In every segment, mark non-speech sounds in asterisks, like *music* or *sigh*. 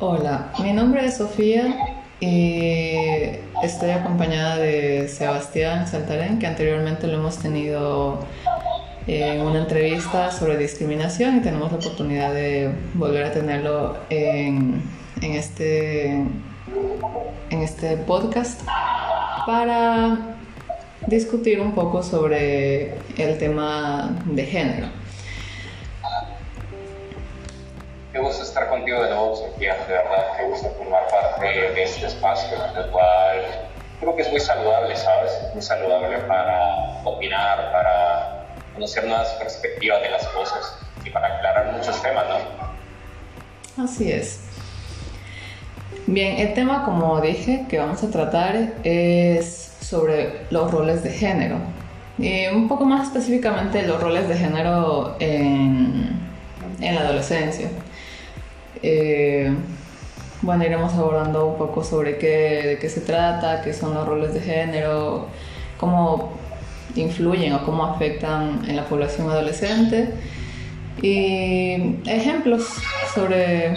Hola, mi nombre es Sofía y estoy acompañada de Sebastián Saltarén, que anteriormente lo hemos tenido en una entrevista sobre discriminación y tenemos la oportunidad de volver a tenerlo en, en este, en este podcast para discutir un poco sobre el tema de género. Contigo de nuevo, Sofía, de verdad, qué gusto formar parte de este espacio, el cual creo que es muy saludable, ¿sabes? Muy saludable para opinar, para conocer nuevas perspectivas de las cosas y para aclarar muchos temas, ¿no? Así es. Bien, el tema, como dije, que vamos a tratar es sobre los roles de género. Y un poco más específicamente los roles de género en, en la adolescencia. Eh, bueno, iremos abordando un poco sobre qué, de qué se trata, qué son los roles de género, cómo influyen o cómo afectan en la población adolescente y ejemplos sobre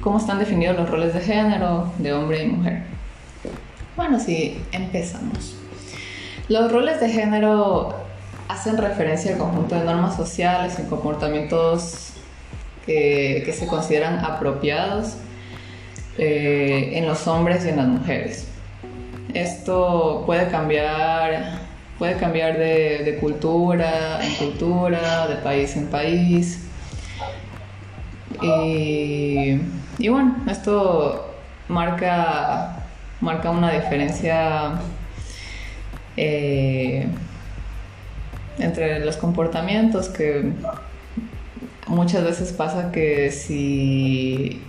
cómo están definidos los roles de género de hombre y mujer. Bueno, sí, empezamos. Los roles de género hacen referencia al conjunto de normas sociales y comportamientos que, se consideran apropiados eh, en los hombres y en las mujeres. Esto puede cambiar, puede cambiar de, cultura en cultura, de país en país. Y, bueno, esto marca marca una diferencia eh, entre los comportamientos que muchas veces pasa que si,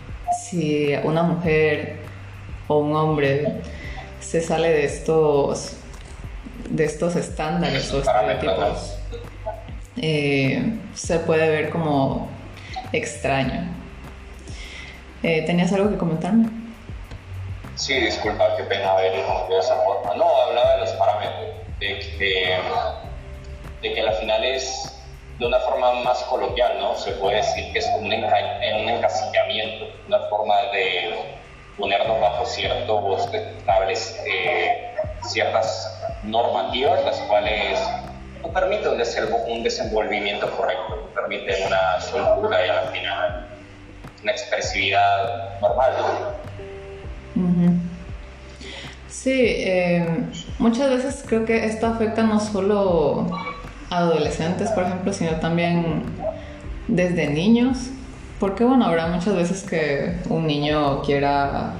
si una mujer o un hombre se sale de estos de estos estándares o estereotipos eh, se puede ver como extraño. Eh, ¿Tenías algo que comentarme? Sí, disculpa, qué pena haber de esa forma. No, hablaba de los parámetros, de, de que al final es de una forma más coloquial, ¿no? Se puede decir que es como un, encasillamiento, una forma de ponernos bajo ciertos eh, ciertas normativas, las cuales no permiten un, desenvolvimiento correcto, no permiten una soltura y al final una expresividad normal. Sí, eh, muchas veces creo que esto afecta no solo adolescentes, por ejemplo, sino también desde niños. Porque bueno, habrá muchas veces que un niño quiera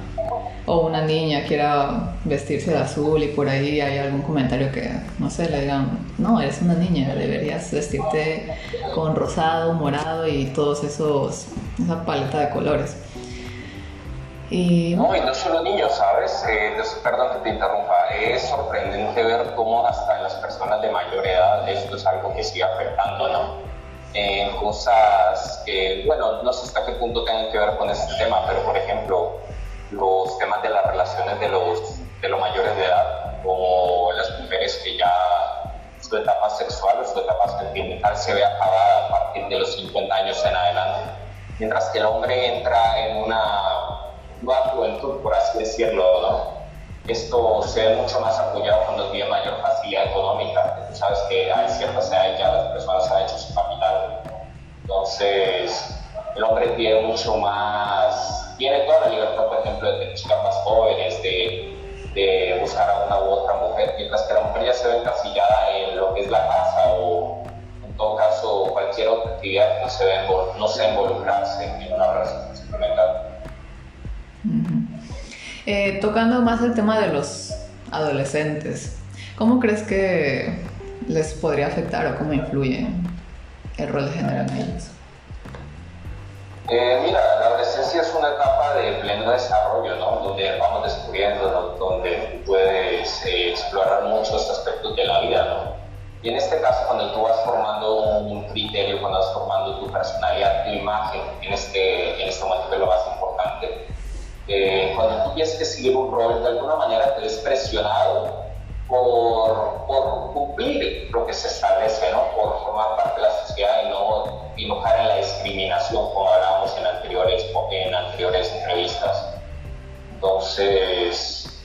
o una niña quiera vestirse de azul y por ahí hay algún comentario que, no sé, le digan, no, eres una niña, deberías vestirte con rosado, morado y todos esos, esa paleta de colores. Y... No, y no solo niños, ¿sabes? Eh, perdón que te interrumpa, es sorprendente ver cómo hasta en las personas de mayor edad esto es algo que sigue afectando, ¿no? En cosas que, bueno, no sé hasta qué punto tengan que ver con este tema, pero por ejemplo, los temas de las relaciones de los, de los mayores de edad, como las mujeres que ya su etapa sexual o su etapa sentimental se ve acabada a partir de los 50 años en adelante, mientras que el hombre entra en una nueva juventud, por así decirlo. Esto se ve mucho más apoyado cuando tiene mayor facilidad económica. Sabes que hay ciertas edades ya las personas han hecho su capital. Entonces, el hombre tiene mucho más, tiene toda la libertad, por ejemplo, de chicas más jóvenes, de, de buscar a una u otra mujer, mientras que la mujer ya se ve encasillada en lo que es la casa o, en todo caso, cualquier otra actividad que no se ve, no se involucrarse en una relación Eh, tocando más el tema de los adolescentes, ¿cómo crees que les podría afectar o cómo influye el rol de género en ellos? Eh, mira, la adolescencia es una etapa de pleno desarrollo, ¿no? Donde vamos descubriendo, donde puedes eh, explorar muchos aspectos de la vida, ¿no? Y en este caso, cuando tú vas formando un criterio, cuando vas formando tu personalidad, tu imagen, en este, en este momento que lo importante, eh, cuando tú tienes que seguir un rol, de alguna manera te ves presionado por, por, cumplir lo que se establece, ¿no? por formar parte de la sociedad y no dibujar en la discriminación, como hablábamos en anteriores, en anteriores entrevistas. Entonces,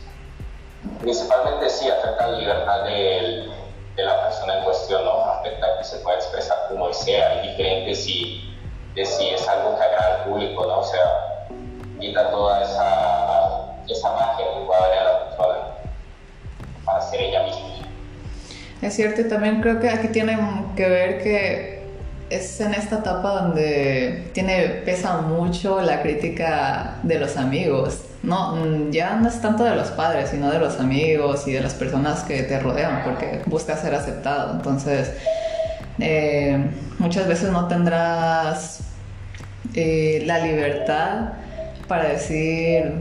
principalmente sí afecta la libertad de la persona en cuestión, ¿no? afecta que se pueda expresar como desea, y diferente si, de si es algo que agrada al público, ¿no? o sea, quita toda esa, esa magia que pueda haber en la persona para ser ella misma. Es cierto, y también creo que aquí tiene que ver que es en esta etapa donde tiene, pesa mucho la crítica de los amigos. No, ya no es tanto de los padres, sino de los amigos y de las personas que te rodean, porque buscas ser aceptado. Entonces, eh, muchas veces no tendrás eh, la libertad para decir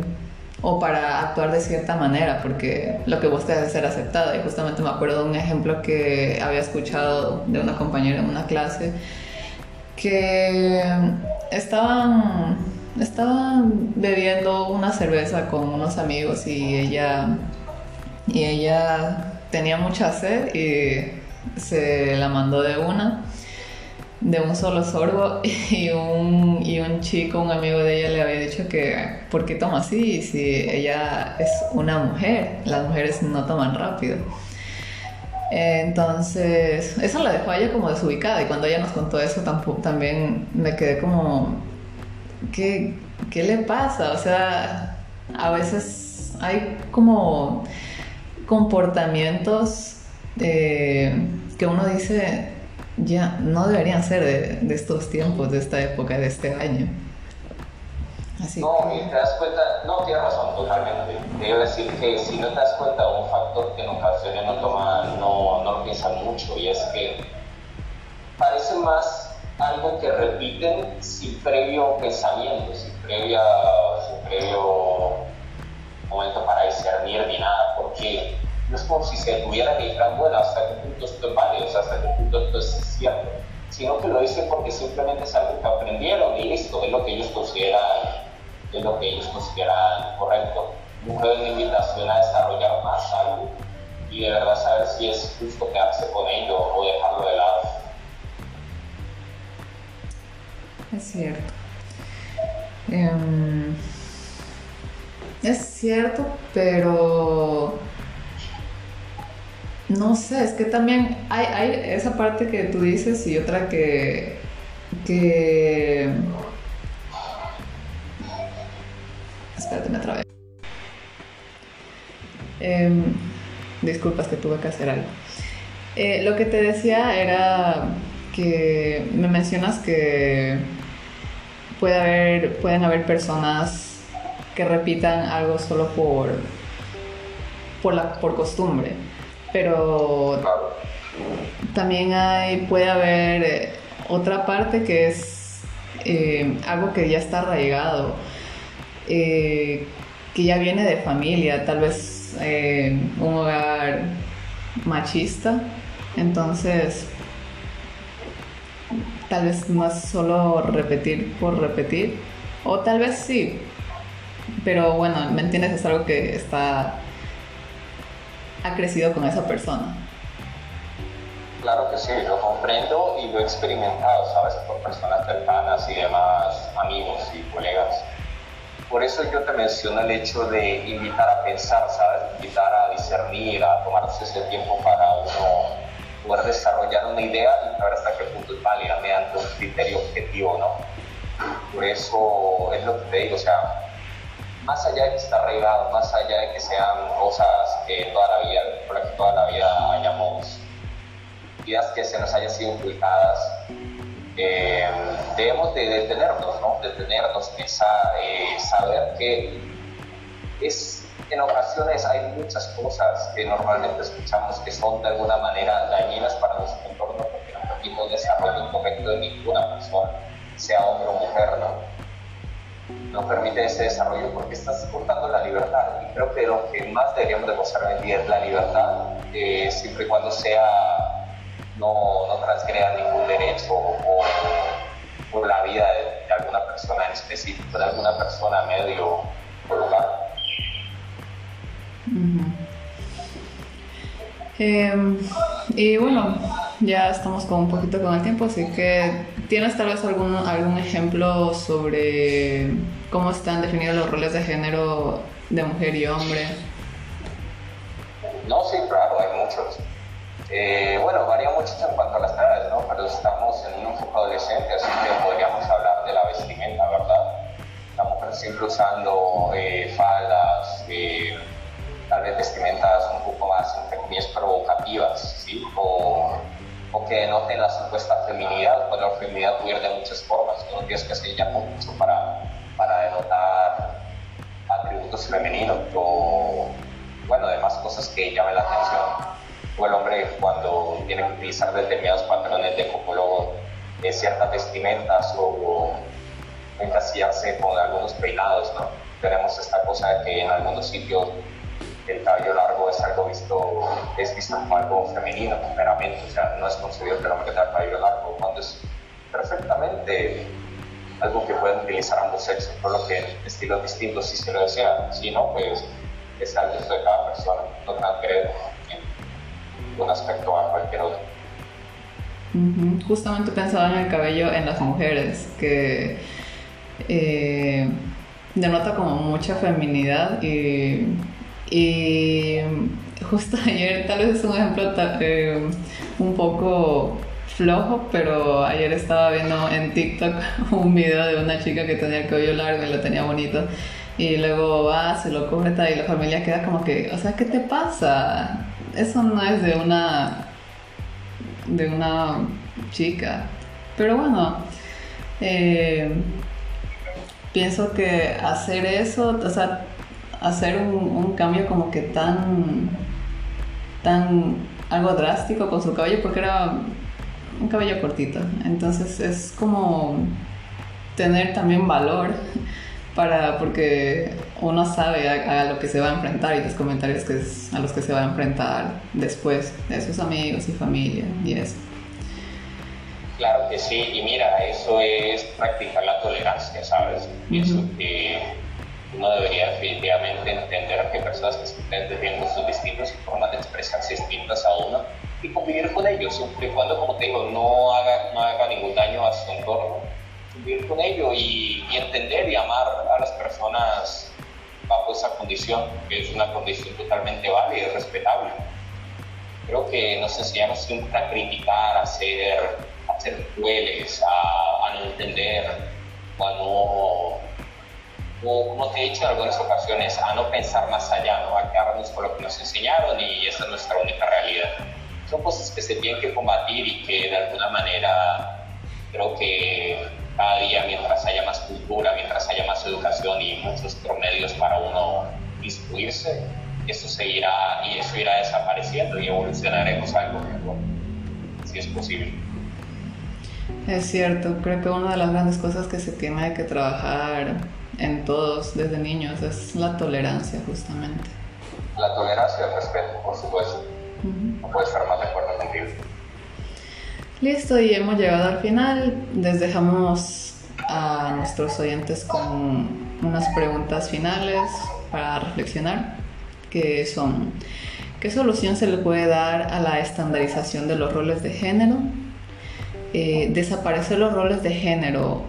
o para actuar de cierta manera, porque lo que vos te hace ser aceptada. Y justamente me acuerdo de un ejemplo que había escuchado de una compañera en una clase, que estaban, estaban bebiendo una cerveza con unos amigos y ella, y ella tenía mucha sed y se la mandó de una de un solo sorbo *laughs* y un, y un chico, un amigo de ella le había dicho que ¿por qué toma así? Si ella es una mujer, las mujeres no toman rápido. Entonces, eso la dejó a ella como desubicada y cuando ella nos contó eso también me quedé como, ¿qué, qué le pasa? O sea, a veces hay como comportamientos eh, que uno dice, ya no deberían ser de, estos tiempos, de esta época, de este año. Así no, y te das cuenta, no, tienes razón totalmente. Te decir que si no te das cuenta de un factor que en ocasiones no, toma, no, no lo piensan mucho, y es que parece más algo que repiten sin previo pensamiento, sin, previa, sin previo momento para discernir ni nada, no si se tuviera ir bueno, hasta qué punto esto es válido, hasta qué punto esto es cierto, sino que lo dicen porque simplemente es algo que aprendieron y listo, es lo que ellos consideran, es lo que ellos consideran correcto. Nunca es una invitación a desarrollar más algo y de verdad saber si es justo quedarse con ello o dejarlo de lado. Es cierto. Em, es cierto, pero no sé, es que también hay, esa parte que tú dices y otra que, que... Espérate, me trabé. Eh, disculpas que tuve que hacer algo. Eh, lo que te decía era que me mencionas que puede haber, pueden haber personas que repitan algo solo por, por, la, por costumbre pero también hay, puede haber eh, otra parte que es eh, algo que ya está arraigado, eh, que ya viene de familia, tal vez un hogar machista, entonces tal vez no es solo repetir por repetir, o tal vez sí, pero bueno, ¿me entiendes? Es algo que está ha crecido con esa persona. Claro que sí, lo comprendo y lo he experimentado, ¿sabes? Por personas cercanas y demás amigos y colegas. Por eso yo te menciono el hecho de invitar a pensar, ¿sabes? Invitar a discernir, a tomarse ese tiempo para uno poder desarrollar una idea y saber hasta qué punto es válida mediante un criterio objetivo, ¿no? Por eso es lo que te digo, o sea, más allá de que está arraigado, más allá de que sean cosas que toda la vida, por que toda la vida hayamos, vidas que se nos hayan sido inculcadas, eh, debemos de detenernos, ¿no? Detenernos, pensar, eh, saber que es, en ocasiones hay muchas cosas que normalmente escuchamos que son de alguna manera dañinas para nuestro entorno porque no permiten desarrollo correcto de ninguna persona, sea hombre o mujer, ¿no? no permite ese desarrollo porque estás cortando creo que lo que más deberíamos de gozar hoy es la libertad, eh, siempre y cuando sea, no, no transgreda ningún derecho o, la vida de, alguna persona en específico, de alguna persona, medio o lugar. Em, y bueno, ya estamos con un poquito con el tiempo, así que ¿tienes tal vez algún, algún ejemplo sobre cómo están definidos los roles de género de mujer y hombre? No, sí, claro, hay muchos. Eh, bueno, varía mucho en cuanto a las edades, ¿no? Pero estamos en un enfoque adolescente, así que podríamos hablar de la vestimenta, ¿verdad? La mujer siempre usando eh, faldas, eh, tal vez vestimentas un poco más, entre comillas, provocativas, ¿sí? O, o que denoten la supuesta feminidad, cuando la feminidad puede ir de muchas formas, no tienes que ser ya mucho para femeninos o, bueno, además cosas que llamen la atención. O el hombre cuando tiene que utilizar determinados patrones de como de ciertas vestimentas o, encasillarse con algunos peinados, ¿no? Tenemos esta cosa de que en algunos sitios el cabello largo es algo visto, es visto como algo femenino, meramente, o sea, no es concebido que el hombre tenga cabello largo, cuando es perfectamente algo que pueden utilizar ambos sexos, por lo que estilos distintos si se lo desea, si no, pues es algo de cada persona, no transgrede en un aspecto a cualquier otro. Justamente pensaba en el cabello en las mujeres, que eh, denota como mucha feminidad y, y justo *laughs* ayer tal vez es un ejemplo eh, un poco flojo, pero ayer estaba viendo en TikTok *laughs* un video de una chica que tenía el cabello largo y lo tenía bonito y luego va, se lo corta y la familia queda como que, o sea, ¿qué te pasa? Eso no es de una de una chica. Pero bueno, eh, pienso que hacer eso, o sea, hacer un, cambio como que tan, tan, algo drástico con su cabello, porque era un cabello cortito. Entonces es como tener también valor *laughs* para, porque uno sabe a, lo que se va a enfrentar y los comentarios que a los que se va a enfrentar después de sus amigos y familia y eso. Claro que sí, y mira, eso es practicar la tolerancia, ¿sabes? Pienso que uno debería definitivamente entender que personas que estén teniendo sus distintos y formas de expresarse distintas a uno y convivir con ellos, siempre y cuando, como te digo, no haga, no haga ningún daño a su entorno, convivir con ellos y, entender y amar a las personas bajo esa condición, que es una condición totalmente válida y respetable. Creo que nos enseñamos siempre a criticar, a ser ser crueles, a, no entender, o a no, como te he dicho en algunas ocasiones, a no pensar más allá, ¿no? a quedarnos con lo que nos enseñaron y esa es nuestra única realidad. Son cosas que se tienen que combatir y que de alguna manera creo que cada día mientras haya más cultura, mientras haya más educación y muchos promedios para uno instruirse, eso seguirá y eso irá desapareciendo y evolucionaremos algo mejor, si es posible. Es cierto, creo que una de las grandes cosas que se tiene que trabajar en todos desde niños es la tolerancia justamente. La tolerancia y el respeto, por supuesto. No puedes estar más de acuerdo contigo. Listo, y hemos llegado al final. Les dejamos a nuestros oyentes con unas preguntas finales para reflexionar, que son, ¿qué solución se le puede dar a la estandarización de los roles de género? Eh, desaparecer los roles de género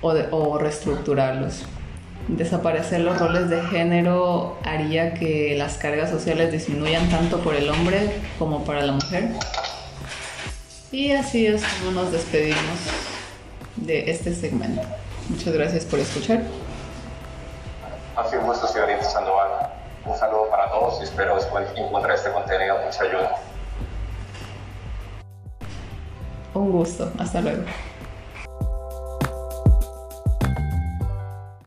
o, reestructurarlos. Desaparecer los roles de género haría que las cargas sociales disminuyan tanto por el hombre como para la mujer. Y así es como nos despedimos de este segmento. Muchas gracias por escuchar. Ha sido un gusto, señorita Sandoval. Un saludo para todos y espero encontrar este contenido mucha ayuda. Un gusto. Hasta luego.